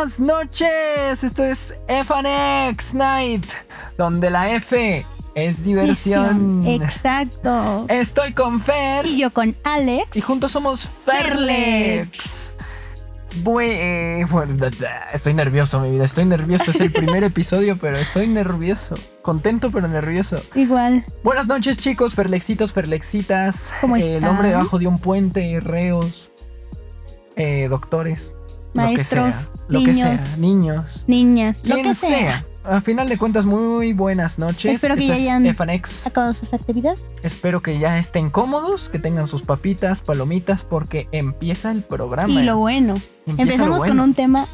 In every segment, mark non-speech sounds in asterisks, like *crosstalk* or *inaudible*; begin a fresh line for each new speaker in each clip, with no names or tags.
Buenas noches, esto es FNX Night, donde la F es diversión.
Exacto.
Estoy con Fer.
Y yo con Alex.
Y juntos somos Ferlex. Eh, bueno, estoy nervioso, mi vida. Estoy nervioso. Es el primer *laughs* episodio, pero estoy nervioso. Contento, pero nervioso.
Igual.
Buenas noches, chicos. Ferlexitos, Ferlexitas.
¿Cómo
El hombre debajo de un puente, reos, eh, doctores.
Maestros,
lo que sea, lo que
niños.
sea, niños,
Niñas. Lo
quien
que
sea.
sea.
A final de cuentas, muy buenas noches.
Espero que
Esto
ya hayan-
FNX.
Acabado sus actividades.
Espero que ya estén cómodos, que tengan sus papitas, palomitas, porque empieza el programa.
Y lo bueno.
Empieza
Empezamos
lo
con un tema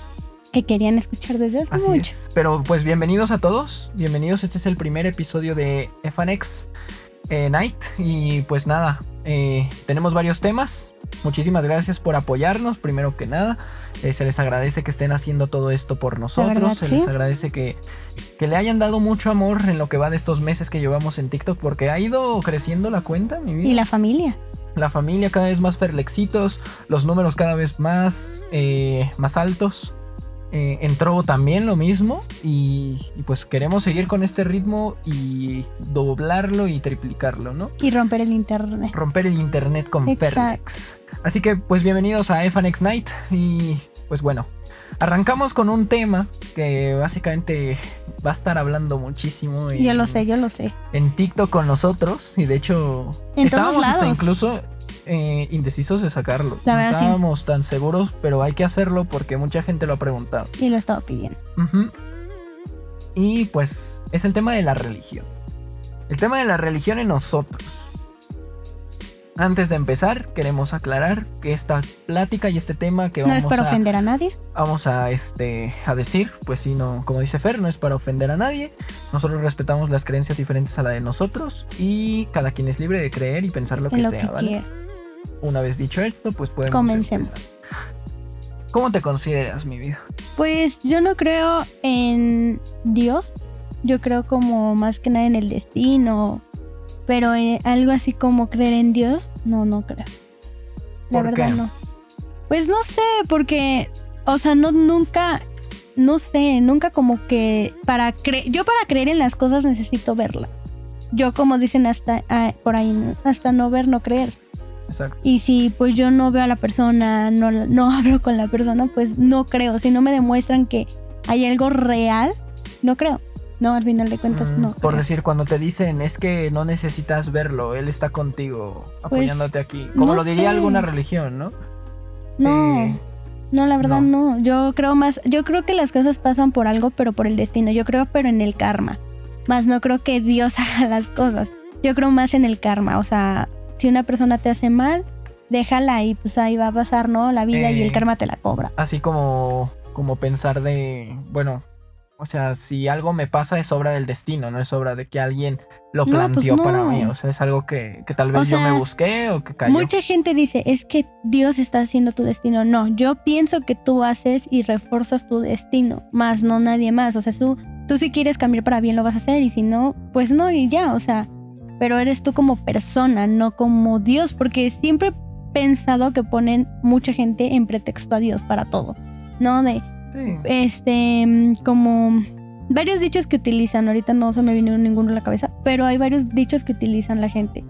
que querían escuchar desde hace
Así
mucho.
es. Pero pues bienvenidos a todos. Bienvenidos. Este es el primer episodio de FNX eh, Night. Y pues nada, eh, tenemos varios temas. Muchísimas gracias por apoyarnos, primero que nada. Eh, se les agradece que estén haciendo todo esto por nosotros.
verdad,
se
sí.
les agradece que, que le hayan dado mucho amor en lo que va de estos meses que llevamos en TikTok, porque ha ido creciendo la cuenta, mi vida
Y la familia.
la familia cada vez más ferlexitos, los números cada vez más, eh, más altos. Eh, entró también lo mismo y, y pues queremos seguir con este ritmo y doblarlo y triplicarlo, ¿no?
Y romper el internet.
Romper el internet con
Exacto.
Así que pues bienvenidos a FNX Night y pues bueno, arrancamos con un tema que básicamente va a estar hablando muchísimo.
Yo
en-
lo sé, yo lo sé.
en TikTok con nosotros y de hecho
En
estábamos
todos
hasta incluso eh, indecisos de sacarlo.
La
no
sí.
estábamos tan seguros, pero hay que hacerlo porque mucha gente lo ha preguntado.
Y lo estaba pidiendo.
Ujú. Y pues es el tema de la religión. El tema de la religión en nosotros. Antes de empezar, queremos aclarar que esta plática y este tema que
No
vamos
es para
a
ofender a nadie.
vamos a este a decir, pues sí, no, como dice Fer, no es para ofender a nadie. Nosotros respetamos las creencias diferentes a la de nosotros y cada quien es libre de creer y pensar lo que
lo
sea,
que
¿vale?
quiera.
Una vez dicho esto, pues podemos
Comencemos.
empezar. ¿Cómo te consideras, mi vida?
Pues yo no creo en Dios. Yo creo como más que nada en el destino. Pero eh, algo así como creer en Dios, no, no creo. La
¿Por
verdad
qué?
no. Pues no sé, porque, o sea, no, nunca, no sé, nunca como que para creer, yo para creer en las cosas necesito verla. Yo como dicen hasta ah, por ahí, ¿no? hasta no ver, no creer.
Exacto.
Y si pues yo no veo a la persona, no, no *laughs* hablo con la persona, pues no creo. Si no me demuestran que hay algo real, no creo. No, al final de cuentas,
Mm,
no.
Por
creo.
decir, cuando te dicen es que no necesitas verlo, él está contigo, apoyándote aquí. Como
Pues, no
lo diría
sé.
alguna religión, ¿no?
No,
Eh,
no, la verdad no. Yo creo más, yo creo que las cosas pasan por algo, pero por el destino. Yo creo, pero en el karma. Más no creo que Dios *laughs* haga las cosas. Yo creo más en el karma. O sea, si una persona te hace mal, déjala y pues ahí va a pasar, ¿no? La vida y
Eh.
el karma te la cobra.
así como, como pensar de, bueno, o sea, si algo me pasa es obra del destino, no es obra de que alguien lo
No, pues
planteó para mí, o sea, es algo que, que tal vez
O
yo me busqué o que cayó.
Mucha gente dice, es que Dios está haciendo tu destino. No, yo pienso que tú haces y refuerzas tu destino, más no nadie más. O sea, tú, tú si quieres cambiar para bien lo vas a hacer y si no, pues no y ya, o sea, pero eres tú como persona, no como Dios, porque siempre he pensado que ponen mucha gente en pretexto a Dios para todo, ¿no? De,
Sí.
este, mm, como varios dichos que utilizan, ahorita no se me vino ninguno a la cabeza, pero hay varios dichos que utilizan la gente.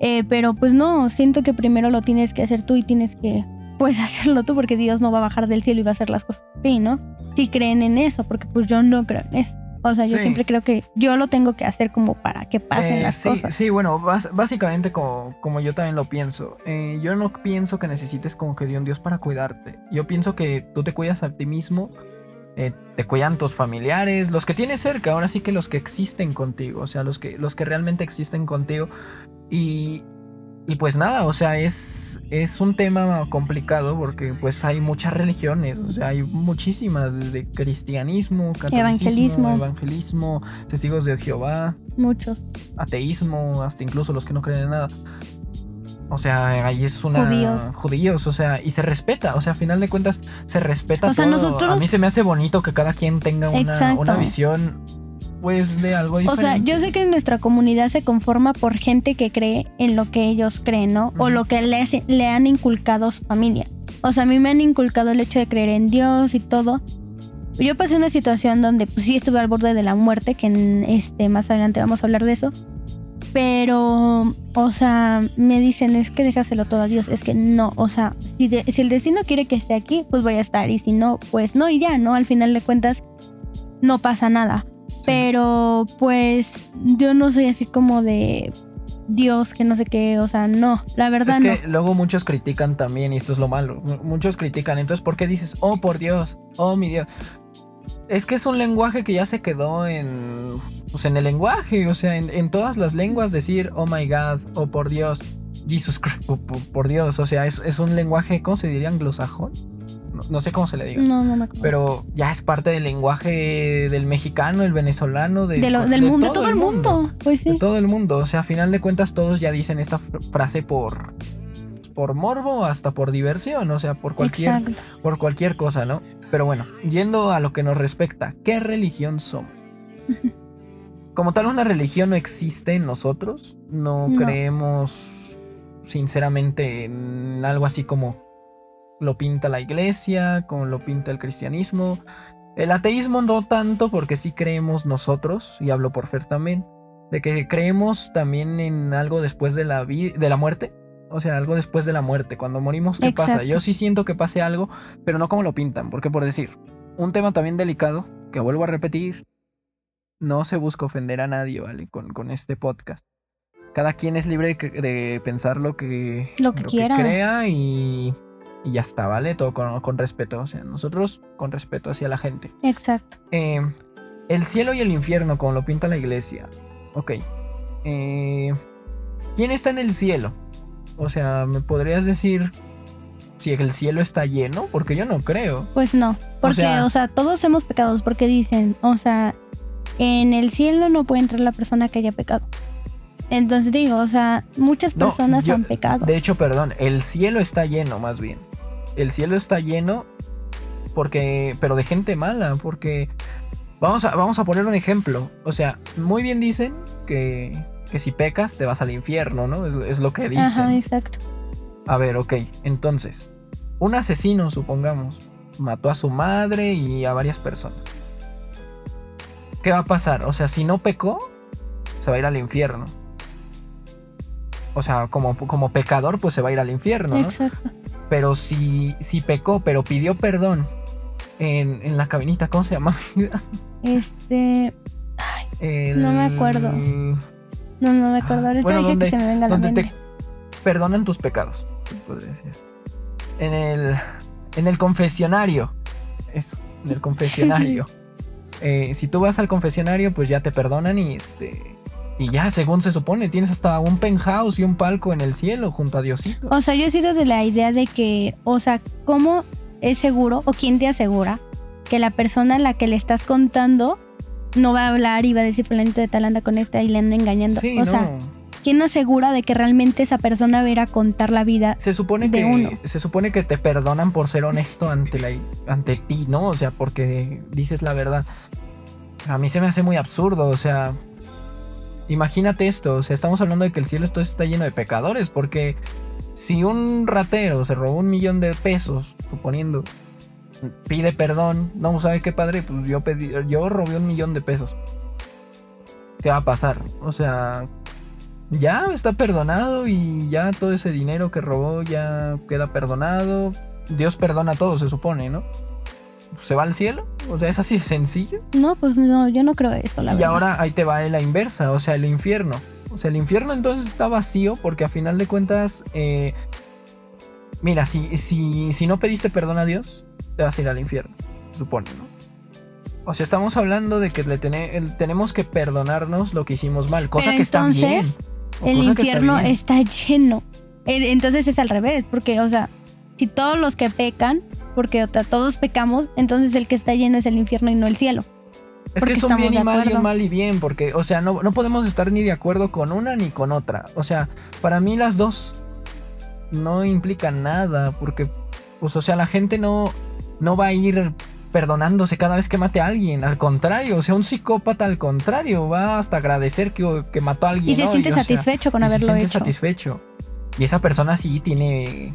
Eh, pero pues no, siento que primero lo tienes que hacer tú y tienes que, pues *laughs* hacerlo tú, porque Dios no va a bajar del cielo y va a hacer las cosas. Sí, ¿no? Si creen en eso, porque pues yo no creo en eso. O sea, yo
Sí.
siempre creo que yo lo tengo que hacer como para que pasen
Eh,
las
sí,
cosas.
sí, bueno, básicamente como, como yo también lo pienso. Eh, yo no pienso que necesites como que de un Dios para cuidarte. Yo pienso que tú te cuidas a ti mismo, eh, te cuidan tus familiares, los que tienes cerca, ahora sí que los que existen contigo, o sea, los que, los que realmente existen contigo. Y, y pues nada, o sea, es, es un tema complicado porque pues hay muchas religiones, o sea, hay muchísimas, desde cristianismo, catolicismo,
Evangelismo.
evangelismo testigos de Jehová
Muchos.
ateísmo, hasta incluso los que no creen en nada. O sea, ahí es una.
Judíos.
Judíos, o sea, y se respeta. O sea, a final de cuentas, se respeta
O sea,
todo.
nosotros-
A mí se me hace bonito que cada quien tenga una, una visión, pues, de algo
O
diferente.
sea, yo sé que nuestra comunidad se conforma por gente que cree en lo que ellos creen, ¿no? O
Ujú.
lo que le, le han inculcado su familia. O sea, a mí me han inculcado el hecho de creer en Dios y todo. Yo pasé una situación donde pues sí estuve al borde de la muerte, que en este más adelante vamos a hablar de eso. Pero, o sea, me dicen, es que déjaselo todo a Dios. Es que no, o sea, si, de- si el destino quiere que esté aquí, pues voy a estar. Y si no, pues no, y ya, ¿no? Al final de cuentas, no pasa nada. Pero, pues, yo no soy así como de Dios, que no sé qué, o sea, no, la verdad
Es que
no.
luego muchos critican también, y esto es lo malo. mu- Muchos critican, entonces, ¿por qué dices, oh por Dios, oh mi Dios? Es que es un lenguaje que ya se quedó en. Pues en el lenguaje, o sea, en, en todas las lenguas decir, oh my God, oh por Dios, Jesus Christ, oh, por, por Dios. O sea, es, es un lenguaje, ¿cómo se diría? Anglosajón. No, no sé cómo se le diga.
No, no me acuerdo.
Pero ya es parte del lenguaje del mexicano, el venezolano, del,
de lo- del mundo, de todo el mundo. Pues
de todo el mundo. O sea, a final de cuentas todos ya dicen esta fr- frase por por morbo hasta por diversión, o sea, por cualquier
Exacto.
por cualquier cosa, ¿no? Pero bueno, yendo a lo que nos respecta, ¿qué religión somos? Como tal una religión no existe en nosotros, no,
No.
creemos sinceramente en algo así como lo pinta la iglesia, como lo pinta el cristianismo. El ateísmo no tanto porque sí creemos nosotros, y hablo por Fer también, de que creemos también en algo después de la, de la muerte. O sea, algo después de la muerte. Cuando morimos, ¿qué pasa? Yo sí siento que pase algo, pero no como lo pintan. Porque por decir, un tema también delicado, que vuelvo a repetir, no se busca ofender a nadie, ¿vale? Con, con este podcast. Cada quien es libre de, pensar lo que,
Lo que quiera.
crea y, y ya está, ¿vale? Todo con, con respeto. O sea, nosotros con respeto hacia la gente.
Exacto.
Eh, el cielo y el infierno, como lo pinta la iglesia. Ok. Eh, ¿Quién está en el cielo? O sea, ¿me podrías decir si el cielo está lleno? Porque yo no creo.
Pues no. Porque, o sea,
sea-
todos hemos pecado. Porque dicen, o sea, en el cielo no puede entrar la persona que haya pecado. Entonces digo, o sea, muchas
No,
personas
yo-
han pecado.
De hecho, perdón, el cielo está lleno, más bien. El cielo está lleno porque, pero de gente mala, porque vamos a, vamos a poner un ejemplo. O sea, muy bien dicen que, que si pecas te vas al infierno, ¿no? Es, es lo que dicen.
Ajá, exacto.
A ver, ok, entonces, un asesino, supongamos, mató a su madre y a varias personas. ¿Qué va a pasar? O sea, si no pecó, se va a ir al infierno. O sea, como, como pecador, pues se va a ir al infierno, ¿no?
Exacto.
Pero si, si pecó, pero pidió perdón en, en la cabinita, ¿cómo se llama?
Este.
El-
No me acuerdo. No, no me acuerdo. Ahorita
Bueno,
dije
¿dónde-
que se me venga la mente.
te perdonan tus pecados, se podría decir. En el, en el confesionario. Eso, en el *laughs* confesionario. Eh, si tú vas al confesionario, pues ya te perdonan y este. Y ya, según se supone, tienes hasta un penthouse y un palco en el cielo junto a Diosito.
O sea, yo he sido de la idea de que, o sea, ¿cómo es seguro o quién te asegura que la persona a la que le estás contando no va a hablar y va a decir fulanito de tal anda con esta y le anda engañando?
Sí,
o
no.
sea, ¿quién asegura de que realmente esa persona va a ir a contar la vida?
se supone
de
que
uno.
se supone que te perdonan por ser honesto ante la ante ti, ¿no? O sea, porque dices la verdad. A mí se me hace muy absurdo, o sea, imagínate esto, o sea, estamos hablando de que el cielo esto está lleno de pecadores, porque si un ratero se robó un millón de pesos, suponiendo, pide perdón, no sabe qué padre, pues yo pedí, yo robé un millón de pesos. ¿Qué va a pasar? O sea, ya está perdonado y ya todo ese dinero que robó ya queda perdonado. Dios perdona todo, se supone, ¿no? Se va al cielo, o sea, es así de sencillo.
No, pues no, yo no creo eso, la
y
verdad.
ahora ahí te va la inversa, o sea, el infierno. O sea, el infierno entonces está vacío porque a final de cuentas, eh, mira, si, si, si no pediste perdón a Dios, te vas a ir al infierno, se supone, ¿no? O sea, estamos hablando de que le tenemos que perdonarnos lo que hicimos mal, cosa
Pero
que está bien.
el
está
infierno
bien.
está lleno. Entonces es al revés, porque, o sea, si todos los que pecan, porque o sea, todos pecamos, entonces el que está lleno es el infierno y no el cielo.
Es que son bien y mal y mal y bien, porque, o sea, no, no podemos estar ni de acuerdo con una ni con otra. O sea, para mí las dos no implican nada, porque, pues, o sea, la gente no, no va a ir perdonándose cada vez que mate a alguien. Al contrario, o sea, un psicópata al contrario va hasta agradecer que, que mató a alguien.
Y se
¿no?
siente
sea,
satisfecho con
y se
haberlo
siente
hecho.
satisfecho. Y esa persona sí tiene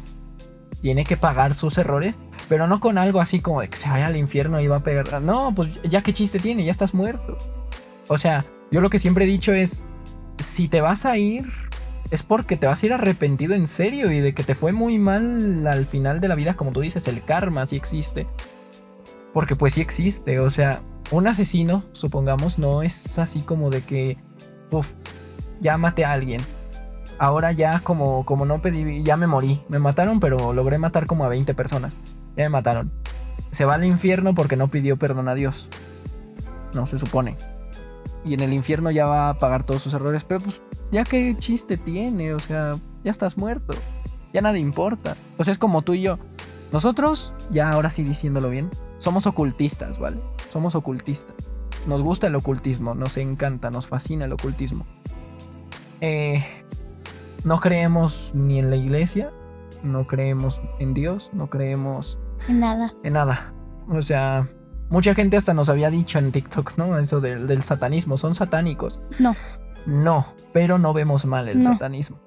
tiene que pagar sus errores, pero no con algo así como de que se vaya al infierno y va a pegar. No, pues ya qué chiste tiene, ya estás muerto. O sea, yo lo que siempre he dicho es, si te vas a ir, es porque te vas a ir arrepentido en serio y de que te fue muy mal al final de la vida, como tú dices, el karma sí existe. Porque pues sí existe, o sea, un asesino, supongamos, no es así como de que, uff, ya maté a alguien. Ahora ya como, como no pedí, ya me morí. Me mataron, pero logré matar como a 20 personas. Ya me mataron. Se va al infierno porque no pidió perdón a Dios. No se supone. Y en el infierno ya va a pagar todos sus errores. Pero pues, ya qué chiste tiene. O sea, ya estás muerto. Ya nada importa. O sea, es como tú y yo. Nosotros, ya ahora sí diciéndolo bien, somos ocultistas, ¿vale? Somos ocultistas. Nos gusta el ocultismo, nos encanta, nos fascina el ocultismo. Eh, no creemos ni en la iglesia, no creemos en Dios, no creemos
En nada.
en nada. O sea, mucha gente hasta nos había dicho en TikTok, ¿no? Eso del, del satanismo, son satánicos.
No.
No, pero no vemos mal el
No.
satanismo.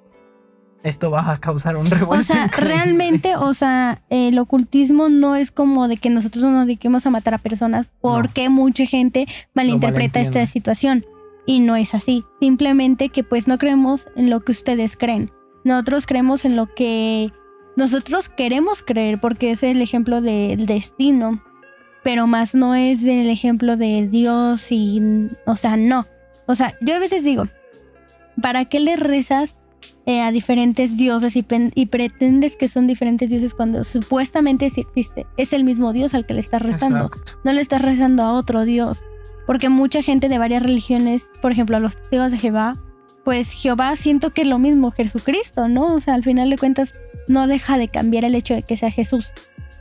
Esto va a causar un
O
revuelto.
sea,
increíble.
realmente, o sea, el ocultismo no es como de que nosotros nos dediquemos a matar a personas porque mucha gente malinterpreta esta situación. Y no es así. Simplemente que pues no creemos en lo que ustedes creen. Nosotros creemos en lo que nosotros queremos creer porque es el ejemplo del destino. Pero más no es el ejemplo de Dios y... O sea, no. O sea, yo a veces digo, ¿para qué le rezas eh, a diferentes dioses y, pretendes que son diferentes dioses cuando supuestamente sí existe. Es el mismo dios al que le estás rezando.
Exacto.
No le estás rezando a otro dios. Porque mucha gente de varias religiones, por ejemplo, a los testigos de Jehová, pues Jehová siento que es lo mismo Jesucristo, ¿no? O sea, al final de cuentas no deja de cambiar el hecho de que sea Jesús.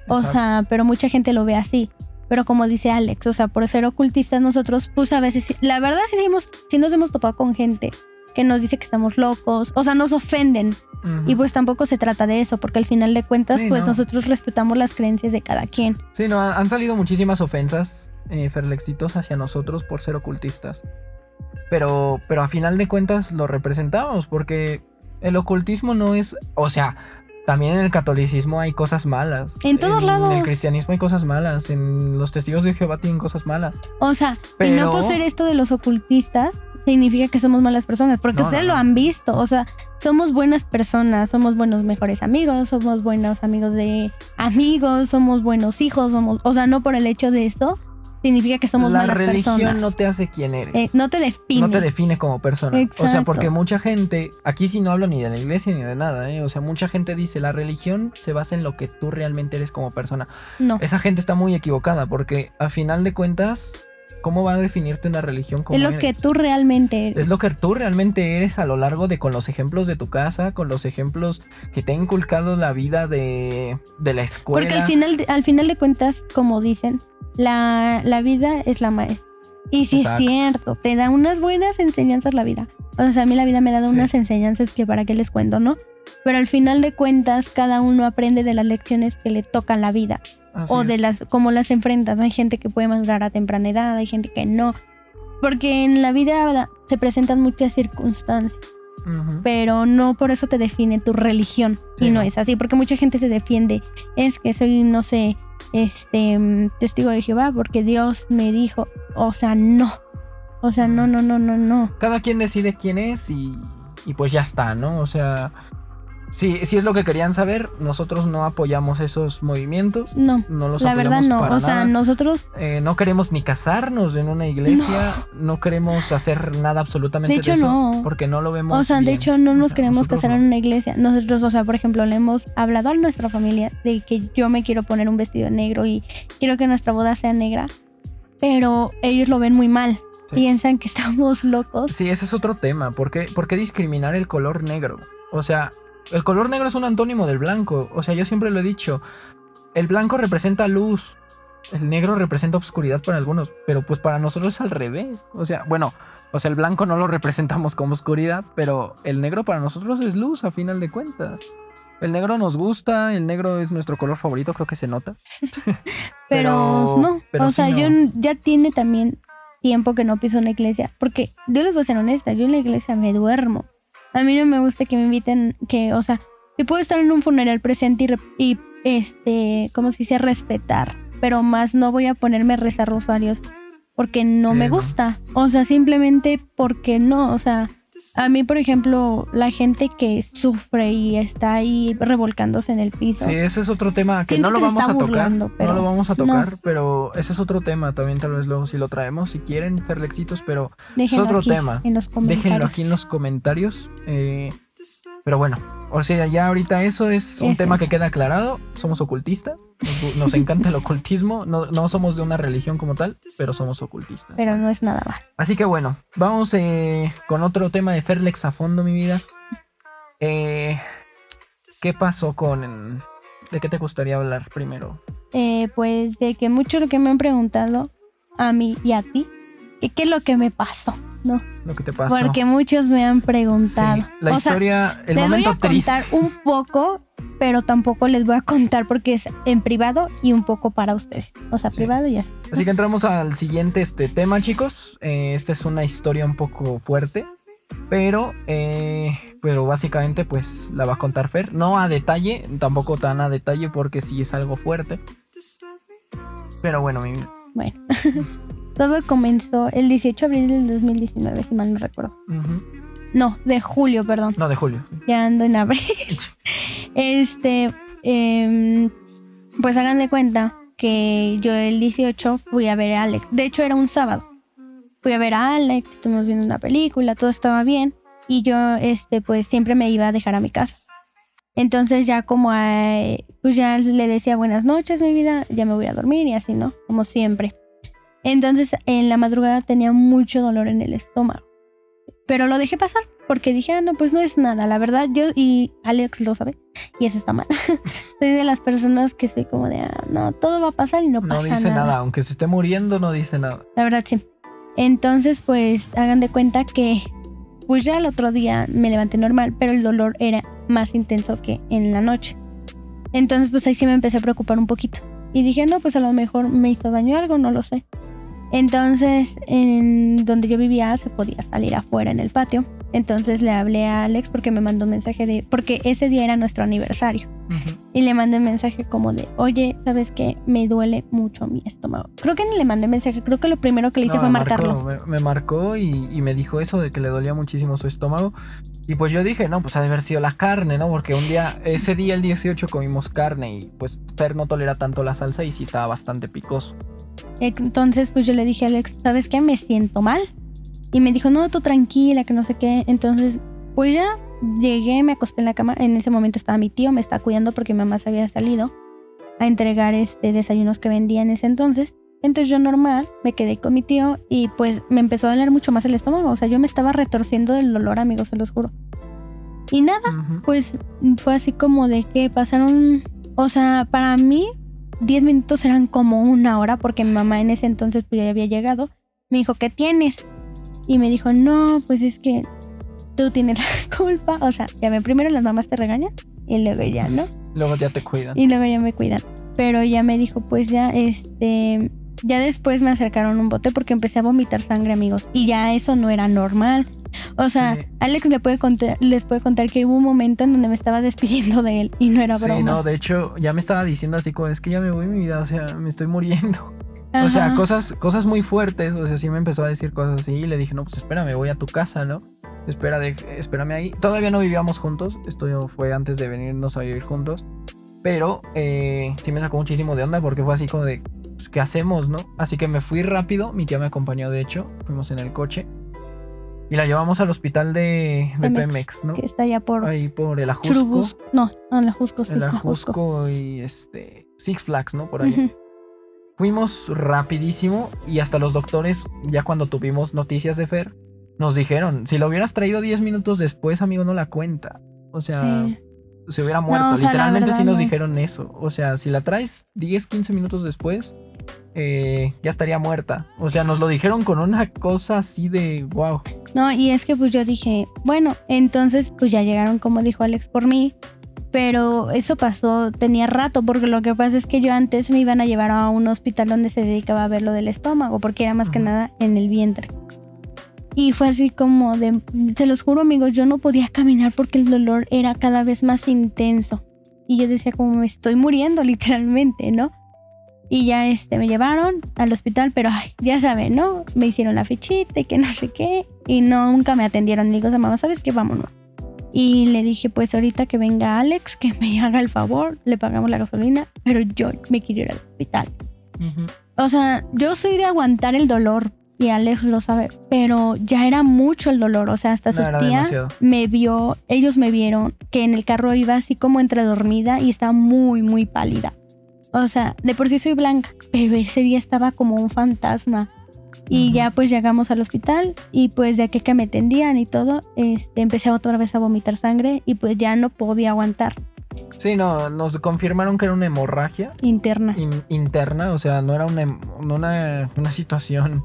O
Exacto.
sea, pero mucha gente lo ve así. Pero como dice Alex, o sea, por ser ocultistas nosotros, pues a veces, la verdad sí, hemos, sí nos hemos topado con gente que nos dice que estamos locos, o sea, nos ofenden. Y pues tampoco se trata de eso, porque al final de cuentas,
Sí,
pues
no.
nosotros respetamos las creencias de cada quien.
Sí, no, han salido muchísimas ofensas, eh, Ferlexitos, hacia nosotros por ser ocultistas. Pero, pero a final de cuentas lo representamos, porque el ocultismo no es. O sea, también en el catolicismo hay cosas malas.
En todos lados.
En el cristianismo hay cosas malas. En los testigos de Jehová tienen cosas malas.
O sea, y no por ser esto de los ocultistas, significa que somos malas personas, porque
No, no,
ustedes lo han visto, o sea, somos buenas personas, somos buenos mejores amigos, somos buenos amigos de amigos, somos buenos hijos, somos, o sea, no por el hecho de esto significa que somos
La
malas
religión
personas.
no te hace quien eres.
Eh, no te define.
no te define como persona. O sea, porque mucha gente, aquí sí no hablo ni de la iglesia ni de nada, ¿eh? O sea, mucha gente dice, la religión se basa en lo que tú realmente eres como persona.
no.
Esa gente está muy equivocada porque a final de cuentas, ¿cómo va a definirte una religión como
Es lo que tú realmente eres.
Es lo que tú realmente eres a lo largo de con los ejemplos de tu casa, con los ejemplos que te ha inculcado la vida de, de la escuela.
Porque al final, al final de cuentas, como dicen, la, la vida es la maestra. Y sí
Exacto.
es cierto, te da unas buenas enseñanzas la vida. O sea, a mí la vida me ha dado
Sí.
unas enseñanzas que para qué les cuento, ¿no? Pero al final de cuentas, cada uno aprende de las lecciones que le tocan la vida.
Así
o
es.
de las, cómo las enfrentas. Hay gente que puede madurar a temprana edad, hay gente que no. Porque en la vida se presentan muchas circunstancias pero no por eso te define tu religión.
Sí,
y no,
no.
es así, porque mucha gente se defiende. Es que soy, no sé, este mm, testigo de Jehová porque Dios me dijo. O sea, no. O sea, no, no, no, no, no.
Cada quien decide quién es y, y pues ya está, ¿no? O sea, si, si es lo que querían saber, nosotros no apoyamos esos movimientos.
No.
No los
La verdad
apoyamos
no.
para
O sea,
nada.
nosotros,
Eh, no queremos ni casarnos en una iglesia, no, queremos hacer nada absolutamente
De
de,
hecho,
eso,
no.
porque no lo vemos.
o sea, de hecho, no
O
nos
sea,
queremos casar
no.
en una iglesia. Nosotros, o sea, por ejemplo, le hemos hablado a nuestra familia de que yo me quiero poner un vestido negro y quiero que nuestra boda sea negra. Pero ellos lo ven muy mal.
Sí.
Piensan que estamos locos.
Sí, ese es otro tema. ¿Por qué, por qué discriminar el color negro? O sea, el color negro es un antónimo del blanco. O sea, yo siempre lo he dicho. El blanco representa luz. El negro representa obscuridad para algunos. Pero pues para nosotros es al revés. O sea, bueno, o sea, el blanco no lo representamos como oscuridad. Pero el negro para nosotros es luz, a final de cuentas. El negro nos gusta, el negro es nuestro color favorito, creo que se nota. *laughs*
Pero, no,
pero
o sea,
no.
yo ya tiene también tiempo que no piso una iglesia, porque yo les voy a ser honesta, yo en la iglesia me duermo. A mí no me gusta que me inviten, que, o sea, Sí puedo estar en un funeral presente y, y, este, como se dice, respetar, pero más no voy a ponerme a rezar rosarios porque no
Sí,
me
no.
gusta. O sea, simplemente porque no, o sea, a mí, por ejemplo, la gente que sufre y está ahí revolcándose en el piso.
Sí, ese es otro tema que no lo
que
vamos a tocar.
burlando, pero
no lo vamos a
no.
tocar, pero ese es otro tema. También tal vez luego si lo traemos, si quieren, Ferlexitos, pero
déjenlo
otro
aquí
tema.
en los comentarios.
déjenlo aquí en los comentarios. eh, pero bueno, o sea, ya ahorita eso es un tema que queda aclarado. Somos ocultistas, nos, encanta el ocultismo. No, no somos de una religión como tal, pero somos ocultistas.
Pero no es nada mal.
Así que bueno, vamos eh, con otro tema de Ferlex a fondo, mi vida. Eh, ¿Qué pasó con... ¿De qué te gustaría hablar primero?
Eh, pues de que mucho lo que me han preguntado a mí y a ti, qué es lo que me pasó, ¿no?
Lo que te pasó.
Porque muchos me han preguntado.
Sí, la
O sea,
historia, el
les voy
momento
a
triste.
contar un poco, pero tampoco les voy a contar porque es en privado y un poco para ustedes. O sea,
Sí.
privado y así.
Así que entramos al siguiente este, tema, chicos. Eh, esta es una historia un poco fuerte, pero, eh, pero básicamente pues la va a contar Fer. No a detalle, tampoco tan a detalle porque sí es algo fuerte. Pero bueno, mi vida.
Bueno, *laughs* todo comenzó el 18 de abril del 2019, si mal no recuerdo. No, de julio, perdón.
No, de julio.
Ya ando en abril. *laughs* este, em, pues hagan de cuenta que yo el 18 fui a ver a Alex. De hecho, era un sábado. Fui a ver a Alex, estuvimos viendo una película, todo estaba bien. Y yo, este, pues siempre me iba a dejar a mi casa. Entonces ya como, a- pues ya le decía buenas noches, mi vida, ya me voy a dormir y así, ¿no? Como siempre. Entonces en la madrugada tenía mucho dolor en el estómago. Pero lo dejé pasar porque dije, ah, no, pues no es nada. La verdad, yo y Alex lo sabe y eso está mal. *laughs* soy de las personas que soy como de, ah, no, todo va a pasar y no,
No
pasa
dice
nada.
nada. aunque se esté muriendo, no dice nada.
La verdad, sí. Entonces, pues hagan de cuenta que, pues ya el otro día me levanté normal, pero el dolor era más intenso que en la noche. Entonces, pues ahí sí me empecé a preocupar un poquito. Y dije, no, pues a lo mejor me hizo daño algo, no lo sé. Entonces, en donde yo vivía se podía salir afuera en el patio. Entonces le hablé a Alex porque me mandó un mensaje de, porque ese día era nuestro aniversario. Y le mandé un mensaje como de, oye, ¿sabes qué? Me duele mucho mi estómago. Creo que ni le mandé mensaje, creo que lo primero que le hice
No,
fue
me
marcarlo.
marcó, me, me marcó y, y me dijo eso de que le dolía muchísimo su estómago. Y pues yo dije, no, pues ha de haber sido la carne, ¿no? Porque un día, ese día, el 18, comimos carne y pues Fer no tolera tanto la salsa y sí estaba bastante picoso.
Entonces, pues yo le dije a Alex, ¿sabes qué? Me siento mal. Y me dijo, no, tú tranquila, que no sé qué. Entonces, pues ya llegué, me acosté en la cama. En ese momento estaba mi tío, me estaba cuidando porque mi mamá se había salido a entregar este desayunos que vendía en ese entonces. Entonces yo normal, me quedé con mi tío y pues me empezó a doler mucho más el estómago. O sea, yo me estaba retorciendo del dolor, amigos, se los juro. Y nada,
Ujú.
pues fue así como de que pasaron, o sea, para mí 10 minutos eran como una hora porque mi mamá en ese entonces pues ya había llegado. Me dijo, ¿qué tienes? Y me dijo, no, pues es que tú tienes *laughs* la culpa. O sea, ya ven, primero las mamás te regañan y luego ya, ¿no?
Luego ya te cuidan.
Y luego ya me cuidan. Pero ya me dijo, pues ya, este, ya después me acercaron un bote porque empecé a vomitar sangre, amigos. Y ya eso no era normal. O sea,
Sí.
Alex le puede contar, les puede contar que hubo un momento en donde me estaba *laughs* despidiendo de él y no era broma.
Sí, no, de hecho, ya me estaba diciendo así como, es que ya me voy mi vida, o sea, me estoy muriendo. O sea, cosas, cosas muy fuertes, o sea, sí me empezó a decir cosas así y le dije, no, pues espérame, voy a tu casa, ¿no? Espera, de, espérame ahí. Todavía no vivíamos juntos, esto fue antes de venirnos a vivir juntos, pero eh, sí me sacó muchísimo de onda porque fue así como de, pues, ¿qué hacemos, no? Así que me fui rápido, mi tía me acompañó, de hecho, fuimos en el coche y la llevamos al hospital de, de
Pemex,
Pemex, ¿no?
Que está allá por
Ahí por el Ajusco,
Churubusco. No, no, el Ajusco, sí.
el
Ajusco.
Y este, Six Flags, ¿no? Por ahí.
Ujú.
Fuimos rapidísimo y hasta los doctores, ya cuando tuvimos noticias de Fer, nos dijeron, si lo hubieras traído 10 minutos después, amigo, no la cuenta. O sea,
Sí.
se hubiera muerto.
o sea, la
Literalmente sí nos
no.
dijeron eso. O sea, si la traes 10, 15 minutos después, eh, ya estaría muerta. O sea, nos lo dijeron con una cosa así de, wow.
No, y es que pues yo dije, bueno, entonces pues ya llegaron, como dijo Alex, por mí. Pero eso pasó, tenía rato, porque lo que pasa es que yo antes me iban a llevar a un hospital donde se dedicaba a ver lo del estómago, porque era más que nada en el vientre. Y fue así como de, se los juro amigos, yo no podía caminar porque el dolor era cada vez más intenso. Y yo decía como me estoy muriendo *laughs* literalmente, ¿no? Y ya este, me llevaron al hospital, pero ay, ya saben, ¿no? Me hicieron la fichita y que no sé qué. Y no, nunca me atendieron. Y digo, mamá, ¿sabes qué? Vámonos. Y le dije, pues ahorita que venga Alex, que me *laughs* haga el favor, le pagamos la gasolina, pero yo me quiero ir al hospital. O sea, yo soy de aguantar el dolor, y Alex lo sabe, pero ya era mucho el dolor, o sea, hasta su tía me vio, ellos me vieron que en el carro iba así como entre dormida y estaba muy, muy pálida. O sea, de por sí soy blanca, pero ese día estaba como un fantasma. Y ya pues llegamos al hospital y pues de aquí que me atendían y todo, este, empecé otra vez a vomitar sangre y pues ya no podía aguantar.
Sí, no, nos confirmaron que era una hemorragia.
Interna.
interna, o sea, no era una, una, una situación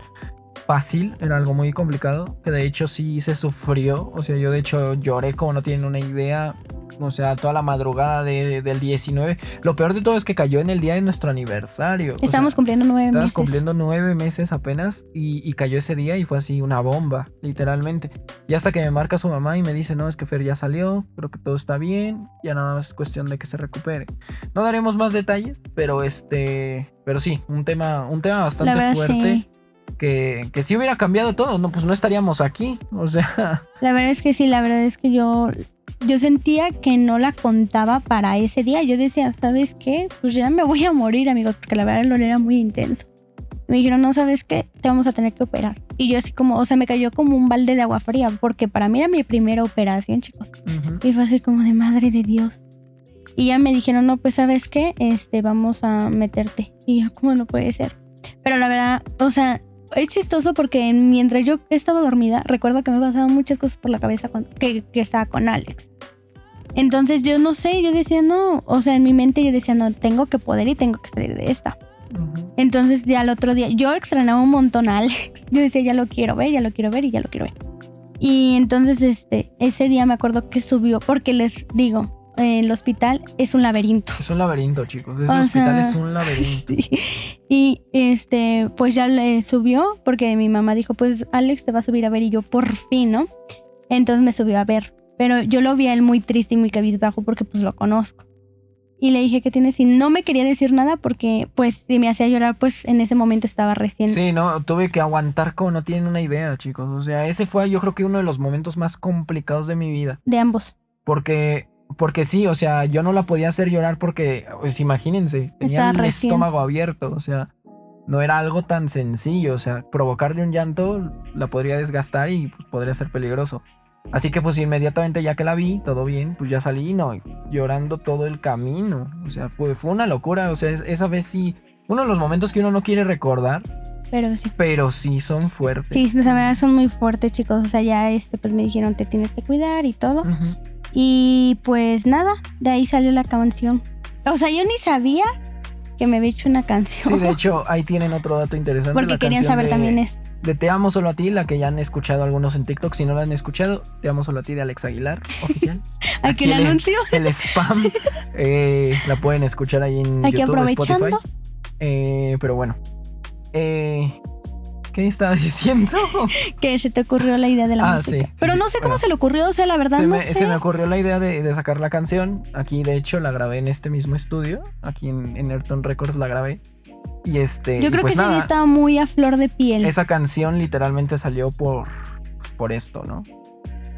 fácil, era algo muy complicado, que de hecho sí se sufrió, o sea, yo de hecho lloré como no tienen una idea, o sea, toda la madrugada del 19. Lo peor de todo es que cayó en el día de nuestro aniversario.
Estamos cumpliendo nueve meses. Estamos
cumpliendo nueve meses apenas y, cayó ese día y fue así una bomba, literalmente. Y hasta que me marca su mamá y me dice, no, es que Fer ya salió, creo que todo está bien, ya nada más es cuestión de que se recupere. No daremos más detalles, pero este, pero sí, un tema, un tema bastante fuerte que, que si hubiera cambiado todo, no, pues no estaríamos aquí. O sea.
La verdad es que sí, la verdad es que yo, yo sentía que no la contaba para ese día. Yo decía, ¿sabes qué? Pues ya me voy a morir, amigos, porque la verdad el dolor era muy intenso. Me dijeron, no, ¿sabes qué? Te vamos a tener que operar. Y yo así como, o sea, me cayó como un balde de agua fría, porque para mí era mi primera operación, chicos. Y fue así como de madre de Dios. Y ya me dijeron, no, pues sabes qué, este, vamos a meterte. Y yo, ¿cómo no puede ser? Pero la verdad, o sea, es chistoso porque mientras yo estaba dormida, recuerdo que me pasaban muchas cosas por la cabeza cuando, que, estaba con Alex. Entonces yo no sé, yo decía, no, o sea, en mi mente yo decía, no, tengo que poder y tengo que salir de esta. Entonces ya el otro día, yo extrañaba un montón a Alex. *laughs* Yo decía, ya lo quiero ver, ya lo quiero ver y ya lo quiero ver. Y entonces este, ese día me acuerdo que subió, porque les digo, el hospital es un laberinto.
Es un laberinto, chicos. Ese hospital es un laberinto. *laughs*
Y este, pues ya le subió, porque mi mamá dijo, pues Alex te va a subir a ver, y yo, por fin, ¿no? Entonces me subió a ver. Pero yo lo vi a él muy triste y muy cabizbajo porque pues lo conozco. Y le dije, ¿qué tienes? Y no me quería decir nada porque, pues, si me hacía llorar, pues en ese momento estaba recién.
Sí, no, tuve que aguantar como no tienen una idea, chicos. O sea, ese fue yo creo que uno de los momentos más complicados de mi vida.
De ambos.
Porque porque sí, o sea, yo no la podía hacer llorar porque, pues imagínense, tenía el estómago abierto, o sea, no era algo tan sencillo, o sea, provocarle un llanto la podría desgastar y pues, podría ser peligroso. Así que pues inmediatamente ya que la vi, todo bien, pues ya salí, no, llorando todo el camino, o sea, fue, fue una locura, o sea, esa vez sí, uno de los momentos que uno no quiere recordar,
pero sí.
Pero sí son fuertes.
Sí, la verdad son muy fuertes, chicos. O sea, ya este, pues me dijeron te tienes que cuidar y todo. Y pues nada, de ahí salió la canción. O sea, yo ni sabía que me había hecho una canción.
Sí, de *laughs* hecho, ahí tienen otro dato interesante.
Porque querían saber también es.
De Te Amo Solo a Ti, la que ya han escuchado algunos en TikTok. Si no la han escuchado, Te Amo Solo a Ti de Alex Aguilar, *laughs* oficial.
Aquí, el anuncio. *laughs*
El spam. Eh, la pueden escuchar ahí en Aquí YouTube, Spotify. Eh, pero bueno. Eh, ¿Qué estaba diciendo? *laughs*
que se te ocurrió la idea de la ah, música. Sí, Pero no sé cómo se le ocurrió, o sea, la verdad
se
no
me,
sé.
Se me ocurrió la idea de, sacar la canción. Aquí, de hecho, la grabé en este mismo estudio. Aquí en, en Ayrton Records la grabé. Y este.
Yo creo
pues
que sí estaba muy a flor de piel.
Esa canción literalmente salió por, por esto, ¿no?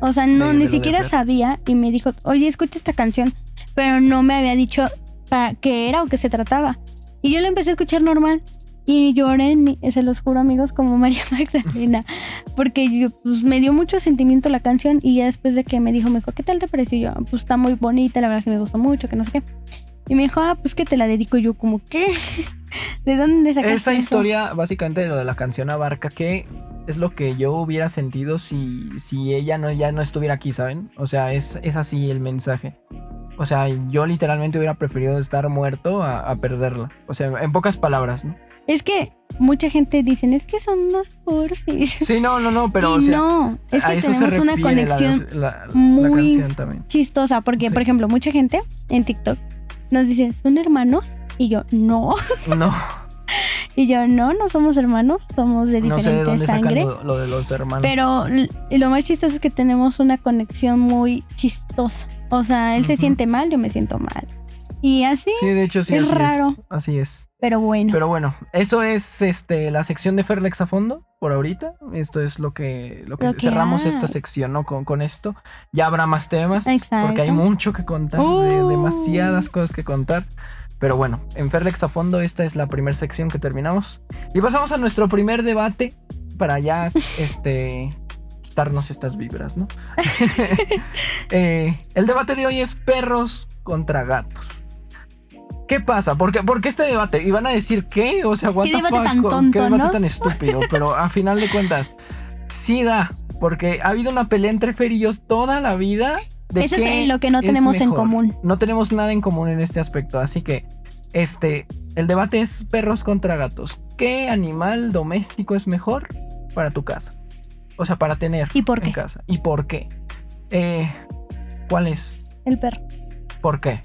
O sea, no, ni siquiera sabía y me dijo, oye, escucha esta canción. Pero no me había dicho para qué era o qué se trataba. Y yo la empecé a escuchar normal. Y lloré, se los juro amigos, como María *laughs* Magdalena, porque yo, pues, me dio mucho sentimiento la canción y ya después de que me dijo, me dijo, ¿qué tal te pareció? Y yo, pues está muy bonita, la verdad sí me gustó mucho, que no sé qué. Y me dijo, ah, pues que te la dedico yo, como, ¿qué? *laughs* ¿De dónde sacaste
Esa historia, básicamente lo de la canción abarca que es lo que yo hubiera sentido si, si ella no, ya no estuviera aquí, ¿saben? O sea, es, es así el mensaje. O sea, yo literalmente hubiera preferido estar muerto a, a perderla. O sea, en pocas palabras, ¿no?
Es que mucha gente dice, es que son unos cursis.
Sí, no, no, no, pero *laughs* o
sea, no, es que tenemos una conexión muy chistosa, porque, por ejemplo, mucha gente en TikTok nos dice, ¿son hermanos? Y yo, no. *laughs*
No.
y yo, no, no somos hermanos, somos de
No
diferente
sé de dónde sacan
sangre.
lo, lo de los hermanos.
Pero lo más chistoso es que tenemos una conexión muy chistosa. O sea, él se siente mal, yo me siento mal. Y así,
sí, de hecho sí,
es
así
raro.
es. Así es.
pero bueno.
Pero bueno, eso es este la sección de Ferlex a fondo por ahorita. Esto es lo que, lo que,
Lo que
cerramos
hay.
esta sección, ¿no? Con, con esto. Ya habrá más temas.
Exacto.
Porque hay mucho que contar, de-
Uh.
demasiadas cosas que contar. Pero bueno, en Ferlex a fondo esta es la primera sección que terminamos. Y pasamos a nuestro primer debate para ya *laughs* este quitarnos estas vibras, ¿no? *laughs* *laughs* Eh, el debate de hoy es perros contra gatos. ¿Qué pasa? ¿Por qué, por qué este debate? ¿Y van a decir qué? O sea, what
¿Qué
the
debate
fuck?
tan
¿Qué
tonto,
debate
no?
tan estúpido? Pero a final de cuentas, sí da. Porque ha habido una pelea entre Fer y yo toda la vida. De
Eso es
qué
lo que no tenemos en común.
No tenemos nada en común en este aspecto. Así que, este, el debate es perros contra gatos. ¿Qué animal doméstico es mejor para tu casa? O sea, para tener
¿Y por
en
qué?
casa. ¿Y por qué? Eh, ¿Cuál es?
El perro.
¿Por qué?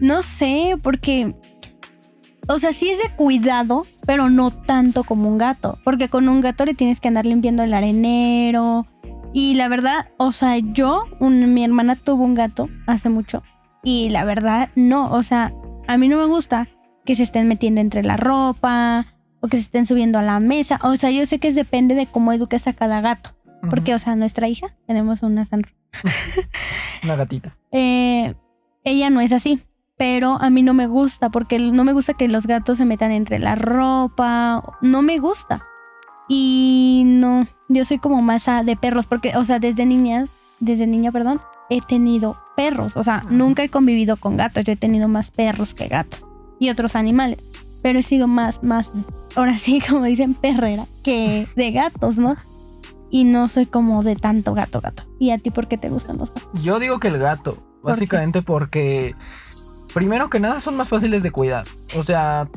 No sé, porque. O sea, sí es de cuidado, pero no tanto como un gato. Porque con un gato le tienes que andar limpiando el arenero. Y la verdad, o sea, yo, un- mi hermana tuvo un gato hace mucho. Y la verdad, no. O sea, a mí no me gusta que se estén metiendo entre la ropa o que se estén subiendo a la mesa. O sea, yo sé que es depende de cómo eduques a cada gato. Porque, o sea, nuestra hija, tenemos una San
Una gatita. *laughs*
eh, ella no es así. Pero a mí no me gusta porque no me gusta que los gatos se metan entre la ropa. No me gusta. Y no, yo soy como más ah, de perros porque, o sea, desde niña, desde niña, perdón, he tenido perros. O sea, nunca he convivido con gatos. Yo he tenido más perros que gatos y otros animales. Pero he sido más, más, ahora sí, *laughs* como dicen, perrera que de gatos, ¿no? Y no soy como de tanto gato, gato. ¿Y a ti por qué te gustan los gatos?
Yo digo que el gato. Básicamente porque. Primero que nada son más fáciles de cuidar. O sea.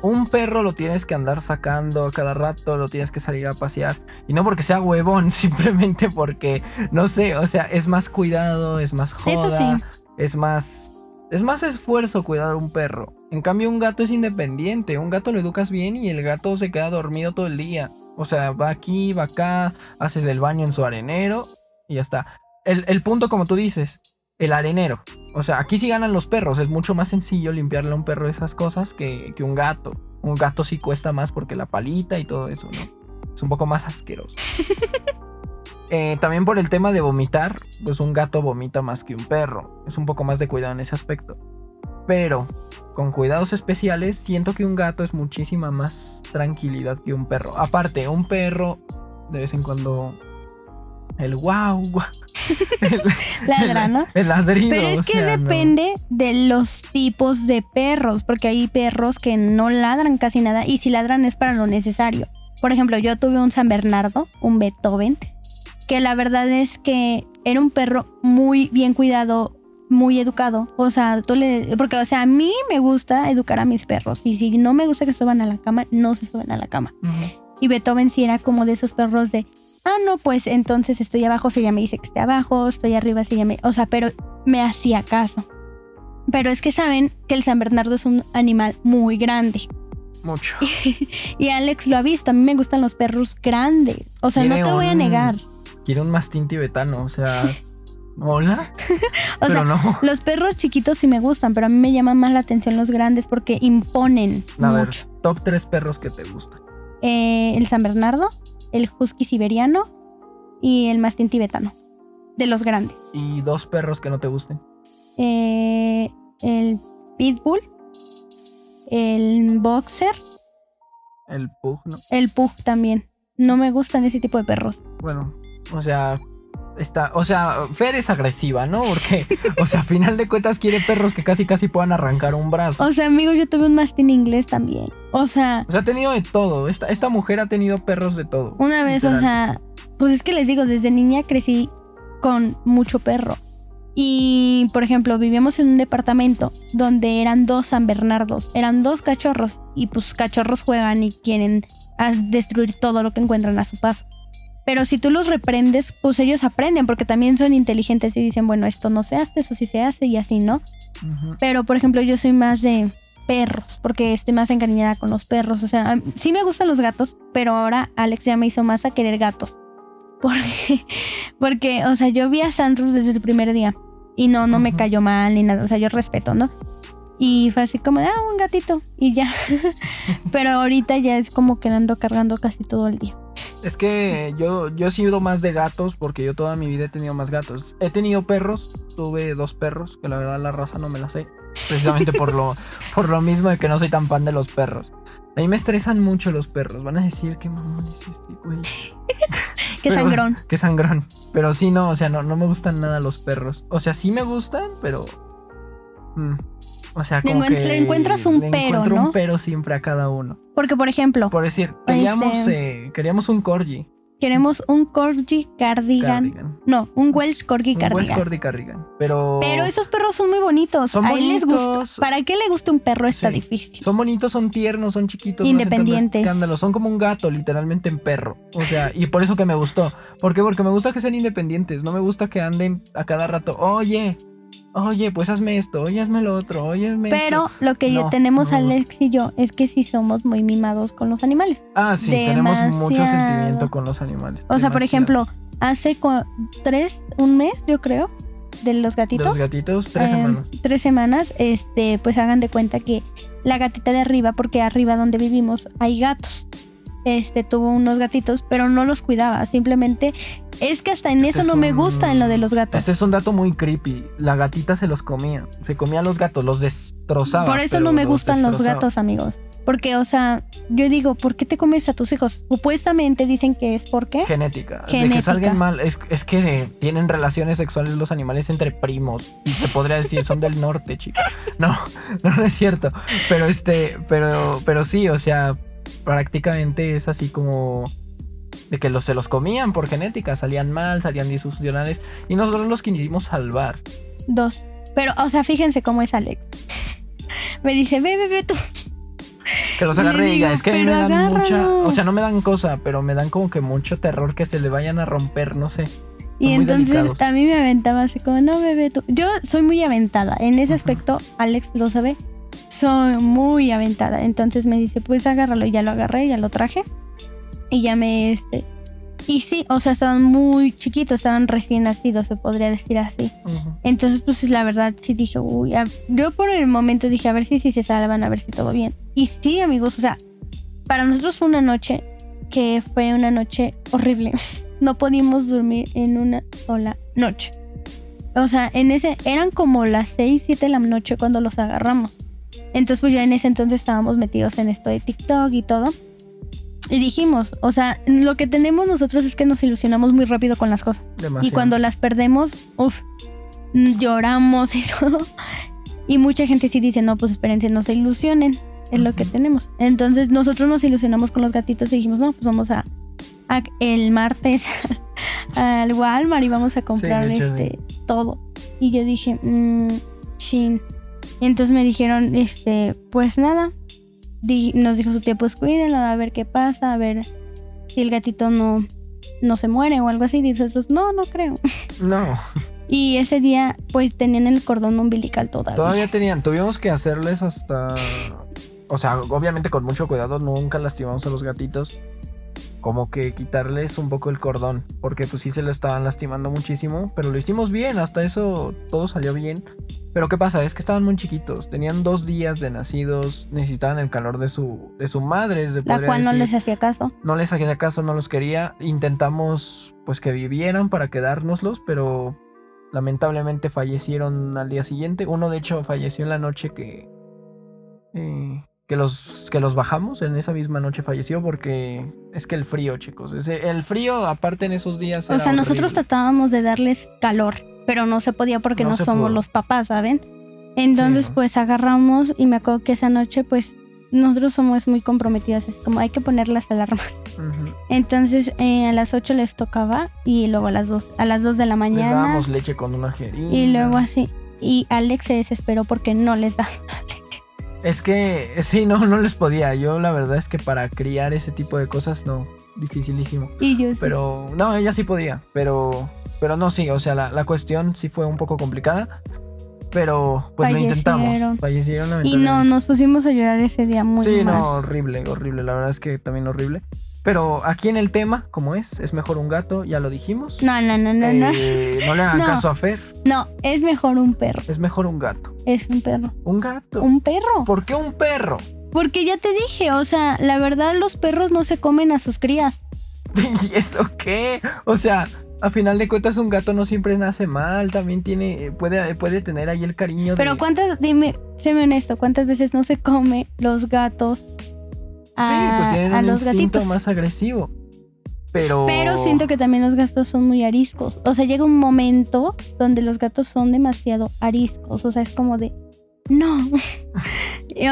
Un perro lo tienes que andar sacando a cada rato, lo tienes que salir a pasear. Y no porque sea huevón, *laughs* simplemente porque, no sé, o sea, es más cuidado, es más joda.
Eso sí.
es más es más esfuerzo cuidar un perro. En cambio un gato es independiente, un gato lo educas bien y el gato se queda dormido todo el día. O sea, va aquí, va acá, haces el baño en su arenero y ya está. El, el punto como tú dices, el arenero. O sea, aquí sí ganan los perros, es mucho más sencillo limpiarle a un perro esas cosas que, que un gato. Un gato sí cuesta más porque la palita y todo eso, ¿no? Es un poco más asqueroso. *laughs* Eh, también por el tema de vomitar, pues un gato vomita más que un perro. Es un poco más de cuidado en ese aspecto. Pero con cuidados especiales, siento que un gato es muchísima más tranquilidad que un perro. Aparte, un perro de vez en cuando el wow, guau, *laughs* el,
Ladra, ¿no?
el ladrido.
Pero es
o
que
no.
depende de los tipos de perros, porque hay perros que no ladran casi nada y si ladran es para lo necesario. Por ejemplo, yo tuve un San Bernardo, un Beethoven, que la verdad es que era un perro muy bien cuidado, muy educado. O sea, tú le... Porque, o sea, a mí me gusta educar a mis perros y si no me gusta que suban a la cama, no se suben a la cama. Y Beethoven sí era como de esos perros de, ah, no, pues entonces estoy abajo, si ella me dice que esté abajo, estoy arriba, si ella me... O sea, pero me hacía caso. Pero es que saben que el San Bernardo es un animal muy grande.
Mucho. *laughs*
Y Alex lo ha visto, a mí me gustan los perros grandes. O sea, no te voy a
un-
negar.
Quiere un mastín tibetano, o sea. Hola. *laughs*
O
pero
sea,
no.
los perros chiquitos sí me gustan, pero a mí me llaman más la atención los grandes porque imponen
A ver, top 3 perros que te gustan.
Eh, el San Bernardo, el Husky siberiano y el mastín tibetano. De los grandes.
Y dos perros que no te gusten.
eh, el pitbull, el boxer,
El pug, ¿no?
el pug también. No me gustan ese tipo de perros.
Bueno, o sea, está, o sea, Fer es agresiva, ¿no? Porque, o sea, a final de cuentas quiere perros que casi casi puedan arrancar un brazo.
O sea, amigos, yo tuve un mastín inglés también. O sea,
O sea, ha tenido de todo. Esta, esta mujer ha tenido perros de todo.
una vez, o sea, pues es que les digo, desde niña crecí con mucho perro. Y, por ejemplo, vivíamos en un departamento donde eran dos San Bernardos, eran dos cachorros y pues cachorros juegan y quieren a destruir todo lo que encuentran a su paso. Pero si tú los reprendes, pues ellos aprenden porque también son inteligentes y dicen, bueno, esto no se hace, eso sí se hace y así, ¿no? Pero, por ejemplo, yo soy más de, perros, porque estoy más encariñada con los perros. O sea, sí me gustan los gatos, pero ahora Alex ya me hizo más a querer gatos. *laughs* Porque, porque o sea, yo vi a Sandros desde el primer día y no, no me cayó mal ni nada. O sea, yo respeto, ¿no? Y fue así como ah, un gatito y ya. *laughs* pero ahorita ya es como que ando cargando casi todo el día.
Es que yo, yo he sido más de gatos porque yo toda mi vida he tenido más gatos. He tenido perros, tuve dos perros, que la verdad la raza no me la sé. Precisamente por lo, *laughs* por lo mismo de que no soy tan fan de los perros. A mí me estresan mucho los perros. Van a decir que mamón es este, güey. *laughs*
qué sangrón.
Qué sangrón. Pero sí, no, o sea, no, no me gustan nada los perros. O sea, sí me gustan, pero. Mm, o sea, como
le,
que
le encuentras un
le
pero, ¿no?
un pero siempre a cada uno.
Porque, por ejemplo,
Por decir, queríamos,
Este-
eh, queríamos un corgi.
queremos un Corgi Cardigan.
Cardigan.
No, un Welsh Corgi
Un
Cardigan.
Corgi Cardigan. Pero.
Pero esos perros son muy bonitos.
Son
a él les gustó. ¿Para qué le gusta un perro? Está
Sí.
difícil.
Son bonitos, son tiernos, son chiquitos. no
Independientes.
escándalo, Son como un gato, literalmente en perro. O sea, y por eso que me gustó. ¿Por qué? Porque me gusta que sean independientes. No me gusta que anden a cada rato. Oye, oye, pues hazme esto. Oye, hazme lo otro. Oye, hazme
Pero
esto.
lo que yo- tenemos
no.
Alex y yo es que sí somos muy mimados con los animales.
Ah, sí, tenemos mucho sentimiento con los animales.
O sea, por ejemplo, hace tres, un mes, yo creo, de los
De
gatitos.
los gatitos, tres
eh,
semanas.
Tres semanas, este, pues hagan de cuenta que la gatita de arriba, porque arriba donde vivimos hay gatos. Este tuvo unos gatitos, pero no los cuidaba. Simplemente es que hasta en
Este
eso
es
no me
un-
gusta en lo de los gatos.
Este es un dato muy creepy. La gatita se los comía. Se comía a los gatos, los destrozaba.
Por eso no me
los
gustan los gatos, amigos. Porque, o sea, yo digo, ¿por qué te comes a tus hijos? Supuestamente dicen que es porque
Genética. De que
Genética.
salgan mal. Es, es que eh, tienen relaciones sexuales los animales entre primos. Y se podría decir, son del norte, chicos. No, *laughs* no, no es cierto. Pero este, pero, pero sí, o sea, prácticamente es así como de que los, se los comían por genética. Salían mal, salían disfuncionales. Y nosotros los quisimos salvar.
dos. Pero, o sea, fíjense cómo es Alex. *laughs* Me dice, ve, ve, ve tú.
Que los agarre y diga, es que a mí me
"Pero
dan mucha.
agárralo".
O sea, no me dan cosa, pero me dan como que mucho terror que se le vayan a romper, no sé.
Y entonces
delicados.
a mí me aventaba así como, no, bebé, tú. Yo soy muy aventada. En ese aspecto, Alex lo sabe. Soy muy aventada. Entonces me dice, pues agárralo. Y ya lo agarré, ya lo traje. Y ya me, este... Y sí, o sea, estaban muy chiquitos, estaban recién nacidos, se podría decir así. Entonces, pues la verdad sí dije, uy, a- yo por el momento dije, a ver si, si se salvan, a ver si todo bien. Y sí, amigos, o sea, para nosotros fue una noche que fue una noche horrible. *laughs* No pudimos dormir en una sola noche. O sea, en ese, eran como las 6, 7 de la noche cuando los agarramos. Entonces, pues ya en ese entonces estábamos metidos en esto de TikTok y todo. Y dijimos, o sea, lo que tenemos nosotros es que nos ilusionamos muy rápido con las cosas. Y cuando las perdemos, uff, lloramos y *laughs* todo. Y mucha gente sí dice, no, pues espérense, no se ilusionen, es lo que tenemos. Entonces nosotros nos ilusionamos con los gatitos y dijimos, no, pues vamos a, a- el martes *laughs* al Walmart y vamos a comprar este todo. Y yo dije, mmm, chin. Y entonces me dijeron, este, pues nada. Di- nos dijo su tía, pues cuídenlo, a ver qué pasa, a ver si el gatito no, no se muere o algo así. Y nosotros, no, no creo. *laughs*
No,
Y ese día, pues tenían el cordón umbilical todavía.
todavía tenían. Tuvimos que hacerles hasta. O sea, obviamente con mucho cuidado, nunca lastimamos a los gatitos. Como que quitarles un poco el cordón. Porque pues sí se lo estaban lastimando muchísimo. Pero lo hicimos bien, hasta eso todo salió bien. Pero ¿qué pasa? Es que estaban muy chiquitos. Tenían dos días de nacidos. Necesitaban el calor de su, de su madre. Se
la cual no les hacía caso.
no les hacía caso, no los quería. Intentamos pues que vivieran para quedárnoslos, pero lamentablemente fallecieron al día siguiente. Uno de hecho falleció en la noche que eh, que los que los bajamos. En esa misma noche falleció porque es que el frío, chicos, ese- el frío aparte en esos días.
O sea, nosotros
horrible.
tratábamos de darles calor, pero no se podía porque
No
somos
pudo.
los papás, ¿saben? Entonces,
Sí, ¿no?
pues agarramos y me acuerdo que esa noche, pues nosotros somos muy comprometidas, es como hay que poner las alarmas. Entonces, eh, a las 8 les tocaba y luego a las 2, a las 2 de la
Les
mañana
dábamos leche con una jeringa.
y luego así. Y Alex se desesperó porque no les da *laughs* leche.
Es que sí, no, no les podía. Yo la verdad es que para criar ese tipo de cosas no, dificilísimo.
Y yo sí.
Pero no, ella sí podía, pero pero no sí, o sea, la, la cuestión sí fue un poco complicada. Pero pues lo intentamos.
Fallecieron. Y no, nos pusimos a llorar ese día muy
sí,
mal.
no, horrible, horrible. La verdad es que también horrible. Pero aquí en el tema, como es, es mejor un gato, ya lo dijimos.
No, no, no, no, no.
Eh, no le hagan
No.
caso a Fer,
No, es mejor un perro.
es mejor un gato.
Es un perro.
Un gato.
Un perro.
¿Por qué un perro?
Porque ya te dije, o sea, la verdad los perros no se comen a sus crías. *laughs*
¿Y eso qué? O sea, a final de cuentas un gato no siempre nace mal, también tiene, puede, puede tener ahí el cariño
Pero
de...
cuántas, dime, séme honesto, ¿cuántas veces no se come los gatos a,
sí, pues tienen
a
un
los
instinto
gatitos?
más agresivo. Pero...
Pero siento que también los gatos son muy ariscos. O sea, llega un momento donde los gatos son demasiado ariscos. O sea, es como de, no. *laughs*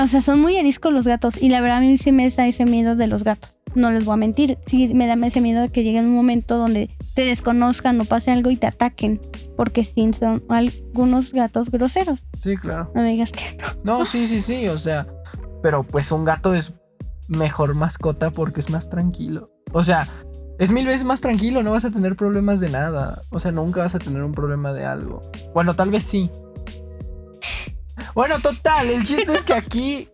O sea, son muy ariscos los gatos. Y la verdad a mí sí me da ese miedo de los gatos. No les voy a mentir. Sí me da ese miedo de que llegue un momento donde te desconozcan o pase algo y te ataquen. Porque sí, son algunos gatos groseros.
Sí, claro.
No me digas que no.
No, sí, sí, sí, o sea, pero pues un gato es mejor mascota porque es más tranquilo. O sea, es mil veces más tranquilo, no vas a tener problemas de nada. O sea, nunca vas a tener un problema de algo. Bueno, tal vez sí. Bueno, total, el chiste es que aquí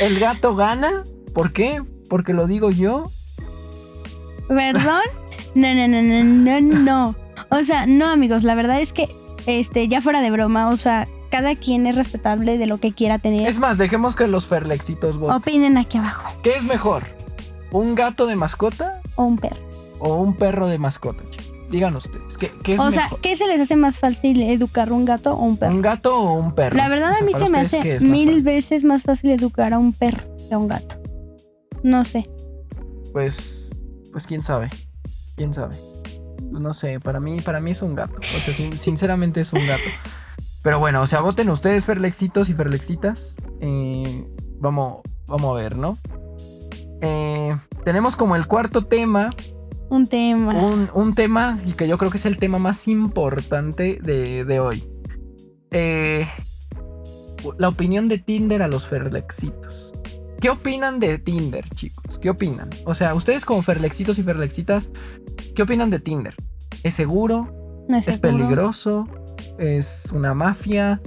el gato gana. ¿Por qué? Porque lo digo yo.
¿Perdón? No, no, no, no, no, no. O sea, no, amigos, la verdad es que, este, ya fuera de broma, o sea, cada quien es respetable de lo que quiera tener.
Es más, dejemos que los ferlexitos voten.
Opinen aquí abajo.
¿Qué es mejor? ¿Un gato de mascota
O un perro.
o un perro de mascota? Digan ustedes, ¿qué, qué es
O sea,
mejor?
¿qué se les hace más fácil educar un gato o un perro?
¿Un gato o un perro?
La verdad
O
a mí se me
ustedes, ¿qué
hace mil
fácil?
veces más fácil educar a un perro que a un gato. No sé.
Pues, pues quién sabe, quién sabe. No sé, para mí, para mí es un gato. O sea, sin- sinceramente es un gato. *laughs* Pero bueno, o sea, voten ustedes, Ferlexitos y Ferlexitas. Eh, vamos, vamos a ver, ¿no? Eh, tenemos como el cuarto tema,
Un tema.
un, un tema y que yo creo que es el tema más importante de, de hoy. Eh, la opinión de Tinder a los Ferlexitos. ¿Qué opinan de Tinder, chicos? ¿Qué opinan? O sea, ustedes como Ferlexitos y Ferlexitas, ¿qué opinan de Tinder? ¿Es seguro?
no es
¿Es
seguro.
peligroso? ¿Es una mafia?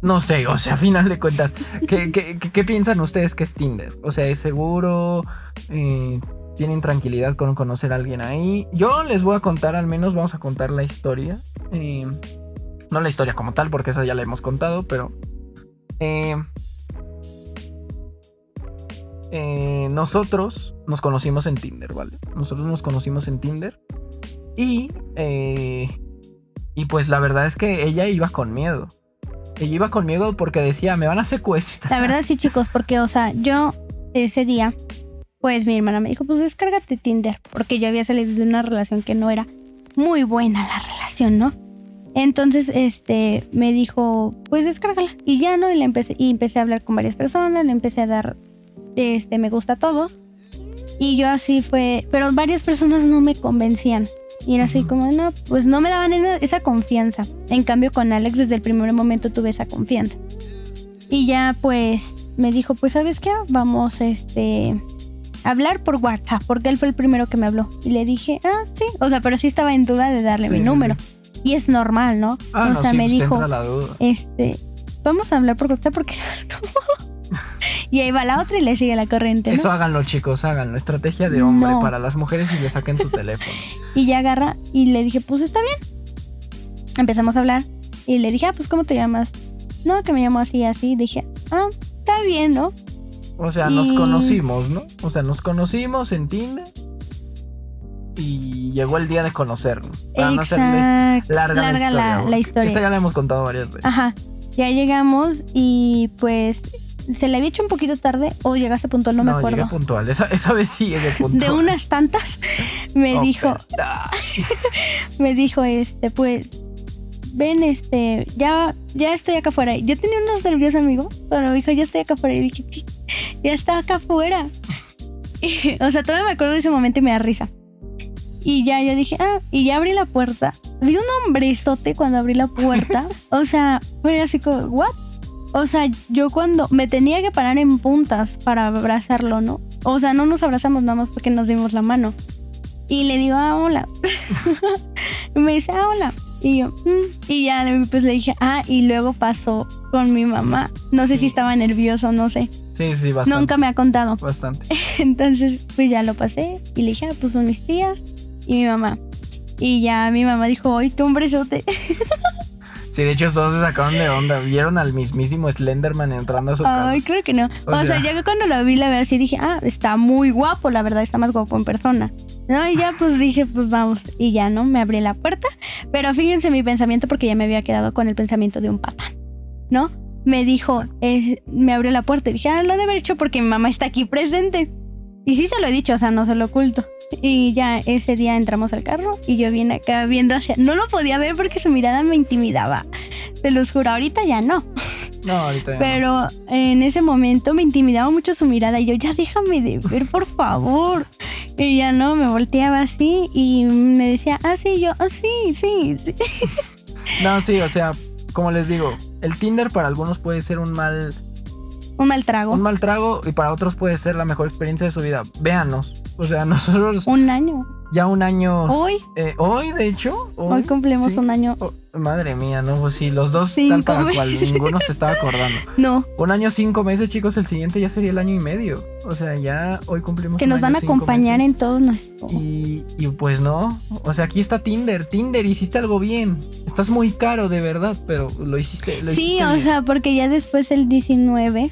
No sé, o sea, a final de cuentas, ¿qué, qué- qué- piensan ustedes que es Tinder? O sea, ¿es seguro? Eh, ¿Tienen tranquilidad con conocer a alguien ahí? Yo les voy a contar, al menos vamos a contar la historia. Eh, no la historia como tal, porque esa ya la hemos contado, pero... eh, nosotros nos conocimos en Tinder, ¿vale? Nosotros nos conocimos en Tinder. Y... y pues la verdad es que ella iba con miedo. Ella iba con miedo porque decía, me van a secuestrar.
La verdad sí, chicos, porque, o sea, yo ese día, pues mi hermana me dijo, pues descárgate Tinder, porque yo había salido de una relación que no era muy buena la relación, ¿no? Entonces, este, me dijo, pues descárgala. Y ya, ¿no? Y, le empecé, y empecé a hablar con varias personas, le empecé a dar, este, me gusta a. Y yo así fue, pero varias personas no me convencían. Y era así como, no, pues no me daban esa, confianza. En cambio, con Alex desde el primer momento tuve esa confianza. Y ya pues me dijo, pues sabes qué, vamos este a hablar por WhatsApp, porque él fue el primero que me habló. Y le dije, ah, sí, o sea, pero sí estaba en duda de darle
Sí,
mi
sí,
número. Y es normal, ¿no?
Ah,
o
no,
sea, me
pues
dijo, este, vamos a hablar por WhatsApp porque... *laughs* y ahí va la otra y le sigue la corriente, ¿no?
Eso háganlo, chicos, háganlo. Estrategia de hombre
No.
para las mujeres y le saquen su *laughs* teléfono.
Y ya agarra y le dije, pues está bien. Empezamos a hablar y le dije, ah, pues ¿cómo te llamas? No, que me llamo así, así. Dije, ah, está bien, ¿no?
O sea, nos conocimos, ¿no? O sea, nos conocimos en Tinder. Y llegó el día de conocernos. Para no hacerles
Exacto.
larga, la, historia,
la- la historia.
Esta ya la hemos contado varias veces.
Ajá. Ya llegamos y pues se le había hecho un poquito tarde o llegaste puntual, no, me acuerdo.
llegué puntual. Esa, esa vez sí llegué *laughs* puntual.
De unas tantas me
Oh,
dijo, *laughs* me dijo este, pues ven, este, ya, ya estoy acá afuera. Yo tenía unos nervios, amigo, pero me dijo, ya estoy acá afuera. Y dije, "Sí, ya está acá afuera. *laughs* Y, o sea, todavía me acuerdo de ese momento y me da risa. Y ya yo dije, ah, y ya abrí la puerta. Vi un hombrezote cuando abrí la puerta. o sea, fue así como, ¿what? O sea, yo cuando me tenía que parar en puntas para abrazarlo, ¿no? O sea, no nos abrazamos nada más porque nos dimos la mano. Y le digo, ah, hola. y *laughs* me dice, ah, hola. Y yo, "Mm". y ya pues le dije, ah, y luego pasó con mi mamá. No sé si estaba nervioso, no sé.
Sí, sí, bastante.
Nunca me ha contado.
Bastante. *laughs*
Entonces, pues ya lo pasé y le dije, ah, pues son mis tías y mi mamá. Y ya mi mamá dijo, ¡ay, qué hombrezote! *laughs*
Sí, de hecho todos se sacaron de onda. Vieron al mismísimo Slenderman entrando a su casa.
Ay, creo que no.
O
O, sea,
sea-
ya cuando lo vi, la verdad, sí dije, ah, está muy guapo, la verdad, está más guapo en persona. No, y ya pues dije, pues vamos. Y ya, ¿no? Me abrí la puerta. Pero fíjense mi pensamiento, porque ya me había quedado con el pensamiento de un patán, ¿no? Me dijo, eh, me abrió la puerta y dije, ah, lo de haber hecho porque mi mamá está aquí presente. Y sí se lo he dicho, o sea, no se lo oculto. *laughs* Y ya ese día entramos al carro y yo vine acá viendo hacia... No lo podía ver porque su mirada me intimidaba. Te los juro, ahorita ya no. *laughs*
No, ahorita ya no.
Pero en ese momento me intimidaba mucho su mirada y yo, ya déjame de ver, por favor. Y ya no, me volteaba así y me decía, ah, sí, yo, ah, sí, sí, sí. *laughs*
No, sí, o sea, como les digo, el Tinder para algunos puede ser un mal,
Un mal trago.
un mal trago y para otros puede ser la mejor experiencia de su vida. Véanos. O sea, *laughs* nosotros
Un año.
Ya un año.
Hoy.
eh, hoy, de hecho.
Hoy cumplimos
sí.
un año.
Oh, madre mía, no, pues sí, los dos
Cinco
tal para cual, ninguno se estaba acordando. *laughs*
No,
Un año, cinco meses, chicos, el siguiente ya sería el año y medio. O sea, ya hoy cumplimos
que
un
nos
año,
van a acompañar
meses.
en todo nuestro.
Y, y pues no, o sea, aquí está Tinder. Tinder, hiciste algo bien. Estás muy caro, de verdad, pero lo hiciste, lo
Sí,
hiciste
o
bien.
sea, porque ya después el 19,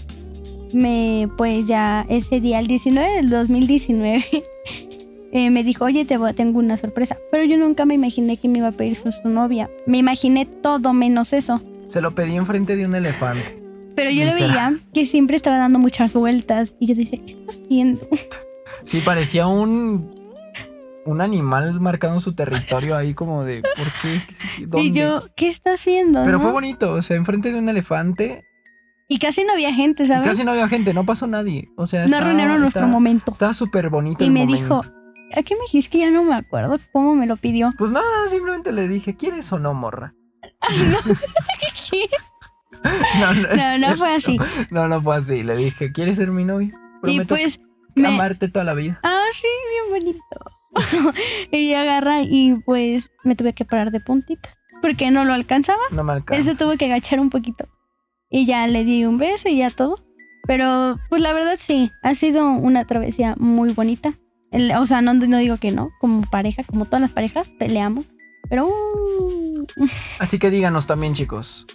me, pues ya ese día, el 19 del 2019, *laughs* eh, me dijo, oye, te voy- tengo una sorpresa. Pero yo nunca me imaginé que me iba a pedir su, su novia. Me imaginé todo menos eso.
Se lo pedí enfrente de un elefante.
Pero yo le veía que siempre estaba dando muchas vueltas. Y yo decía, ¿qué está haciendo? *laughs*
Sí, parecía un un animal marcando su territorio ahí como de ¿por qué? ¿Qué- ¿Dónde?
Y yo, ¿qué está haciendo?
Pero
no?
fue bonito, o sea, enfrente de un elefante.
Y casi no había gente,
y
¿sabes?
casi no había gente, no pasó nadie. O sea,
no arruinaron nuestro momento.
Estaba súper bonito
Y
el
me
momento.
dijo, ¿a qué me dijiste? Que ya no me acuerdo cómo me lo pidió.
Pues nada, simplemente le dije, ¿quieres o no, morra? *laughs* *laughs* No, no,
No, no fue así.
No, no fue así. Le dije, ¿quieres ser mi novia?
Y pues me...
amarte toda la vida.
Ah, sí, bien bonito. *laughs* y agarra y pues me tuve que parar de puntitas. Porque no lo alcanzaba.
No me
Él
alcanza.
se tuvo que agachar un poquito. Y ya le di un beso y ya todo. Pero pues la verdad sí, ha sido una travesía muy bonita. El- o sea, no, no digo que no, como pareja, como todas las parejas, peleamos. Pero... uh,
Así que díganos también, chicos.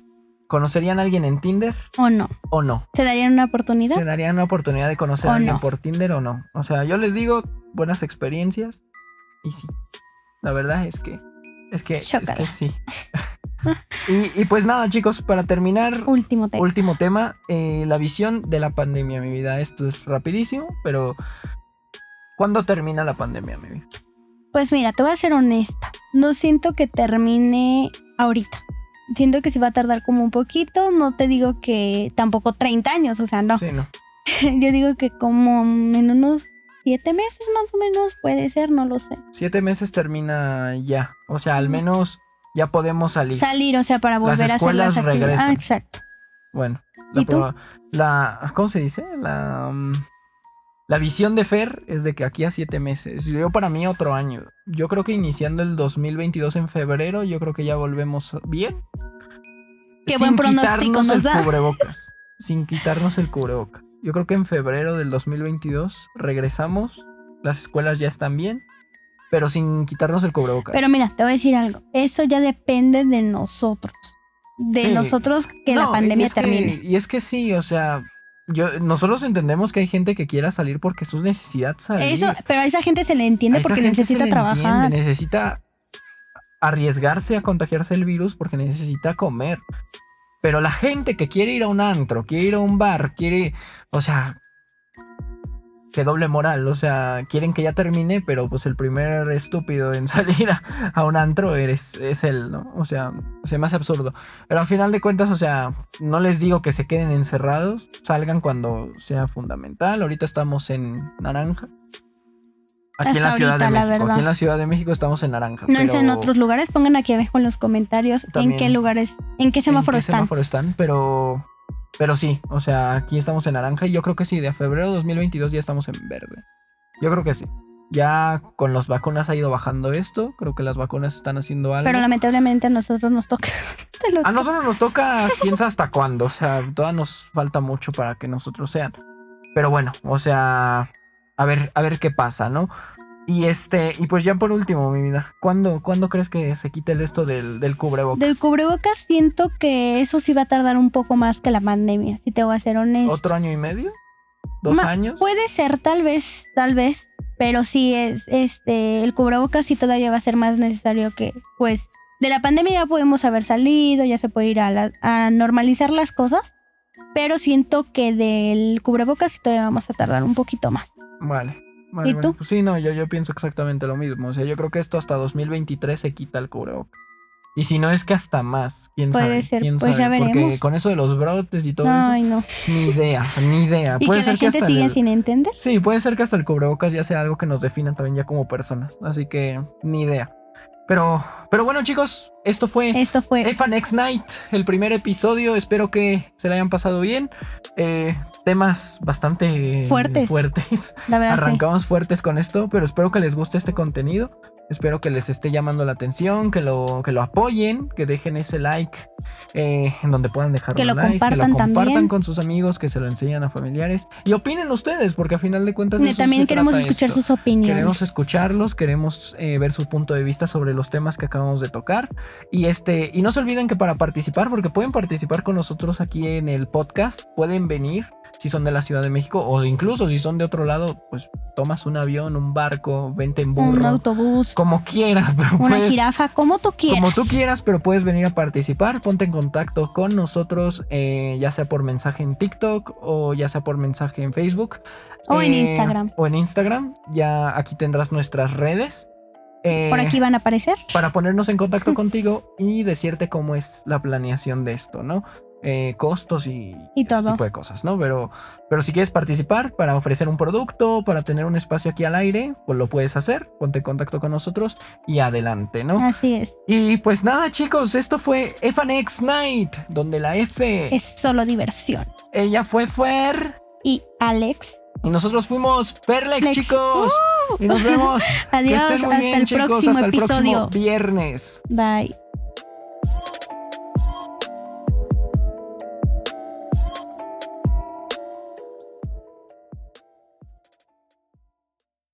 ¿Conocerían a alguien en Tinder
o no.
o no?
¿Se darían una oportunidad?
¿Se darían una oportunidad de conocer
¿O
a alguien
no?
por Tinder o no? O sea, yo les digo buenas experiencias y sí. La verdad es que es que es que sí. *laughs* y, y pues nada, chicos, para terminar,
Último tema.
último tema, eh, la visión de la pandemia, mi vida. Esto es rapidísimo, pero ¿cuándo termina la pandemia, mi vida?
Pues mira, te voy a ser honesta. No siento que termine ahorita. Siento que se va a tardar como un poquito. No te digo que tampoco 30 años, o sea, no.
Sí, no. *laughs*
Yo digo que como en unos 7 meses más o menos puede ser, no lo sé.
Siete meses termina ya. O sea, al menos ya podemos salir.
Salir, o sea, para volver a hacer las actividades. Ah, exacto.
Bueno, la,
¿Y tú?
la- ¿cómo se dice? La, mm, la visión de Fer es de que aquí a siete meses. Yo para mí otro año. Yo creo que iniciando el 2022 en febrero, yo creo que ya volvemos bien.
Qué buen pronóstico
quitarnos
nos
el
da.
cubrebocas. sin quitarnos el cubrebocas. Yo creo que en febrero del 2022 regresamos. Las escuelas ya están bien. Pero sin quitarnos el cubrebocas.
Pero mira, te voy a decir algo. Eso ya depende de nosotros. De
Sí.
nosotros que la
No,
pandemia
que-
termine.
y es que sí, o sea, yo, nosotros entendemos que hay gente que quiera salir porque es su necesidad salir.
Eso, pero a esa gente se le entiende
A
porque necesita trabajar.
entiende, necesita arriesgarse a contagiarse el virus porque necesita comer. Pero la gente que quiere ir a un antro, quiere ir a un bar, quiere, o sea, que doble moral, o sea, quieren que ya termine, pero pues el primer estúpido en *laughs* salir a, a un antro eres, es él, ¿no? O sea, se me hace absurdo. Pero al final de cuentas, o sea, no les digo que se queden encerrados, salgan cuando sea fundamental. Ahorita estamos en naranja. Aquí en la Ciudad de
la
México.
verdad.
Aquí en la Ciudad de México estamos en naranja.
No es en otros lugares, pongan aquí abajo en los comentarios
También.
en qué lugares, en qué semáforo
¿En qué
están.
semáforo están? Pero, pero sí, o sea, aquí estamos en naranja y yo creo que sí, de febrero de 2022 ya estamos en verde. Yo creo que sí. Ya con las vacunas ha ido bajando esto. Creo que las vacunas están haciendo algo.
Pero lamentablemente a nosotros nos toca. *laughs*
A nosotros nos toca, sabe hasta cuándo. O sea, todavía nos falta mucho para que nosotros sean. Pero bueno, o sea, a ver, a ver qué pasa, ¿no? Y este, y pues ya por último, mi vida, ¿cuándo, ¿cuándo crees que se quite el esto del, del cubrebocas?
Del cubrebocas siento que eso sí va a tardar un poco más que la pandemia, si te voy a ser honesto.
¿Otro año y medio? ¿Dos
Ma-
años?
Puede ser, tal vez, tal vez, pero sí es, este, el cubrebocas sí todavía va a ser más necesario que, pues, de la pandemia ya podemos haber salido, ya se puede ir a, la- a normalizar las cosas, pero siento que del cubrebocas sí todavía vamos a tardar un poquito más.
Vale. Vale,
¿Y tú?
Pues sí, no, yo, yo pienso exactamente lo mismo. O sea, yo creo que esto hasta 2023 se quita el cubrebocas. Y si no es que hasta más, quién
Puede
sabe.
ser,
quién
pues ya
sabe, Porque
veremos.
con eso de los brotes y todo
Ay, no.
eso, ni idea, ni idea.
Y
Puede
que
ser
la
que hasta
sigue
el-
sin entender.
Sí, puede ser que hasta el cubrebocas ya sea algo que nos defina también ya como personas. Así que ni idea. Pero, pero bueno, chicos, esto fue
Esto fue
EFA Next Night, el primer episodio. Espero que se le hayan pasado bien. Eh, temas bastante
Fuertes.
fuertes.
la verdad. sí.
Arrancamos fuertes con esto, pero espero que les guste este contenido. Espero que les esté llamando la atención, que lo, que lo apoyen, que dejen ese like eh, en donde puedan dejar
Que
un
lo
like, que lo
compartan
compartan
también.
con sus amigos, que se lo enseñan a familiares y opinen ustedes, porque a final de cuentas de
También
se
queremos
trata
escuchar
esto.
sus opiniones.
Queremos escucharlos, queremos eh, ver su punto de vista sobre los temas que acabamos de tocar. Y este, y no se olviden que para participar, porque pueden participar con nosotros aquí en el podcast, pueden venir si son de la Ciudad de México o incluso si son de otro lado, pues tomas un avión, un barco, vente en burro,
un autobús,
como quieras, *laughs* pero
una
puedes-
jirafa, como tú quieras.
como tú quieras, pero puedes venir a participar. Ponte en contacto con nosotros, eh, ya sea por mensaje en TikTok o ya sea por mensaje en Facebook.
O en
eh,
Instagram.
O en Instagram. Ya aquí tendrás nuestras redes. eh,
Por aquí van a aparecer.
Para ponernos en contacto contigo y decirte cómo es la planeación de esto, ¿no? Eh, costos y,
Y
ese
todo.
tipo de cosas, ¿no? Pero, pero si quieres participar para ofrecer un producto, para tener un espacio aquí al aire, pues lo puedes hacer. Ponte en contacto con nosotros y adelante, ¿no?
Así es.
Y pues nada, chicos, esto fue FNX Night, donde la F,
Es solo diversión.
ella fue Fer
Y Alex,
y nosotros fuimos Perlex,
Lex.
chicos. Y nos vemos. *laughs* que
adiós.
estén muy
Hasta
bien,
el
chicos.
próximo
Hasta el
episodio.
próximo viernes.
Bye.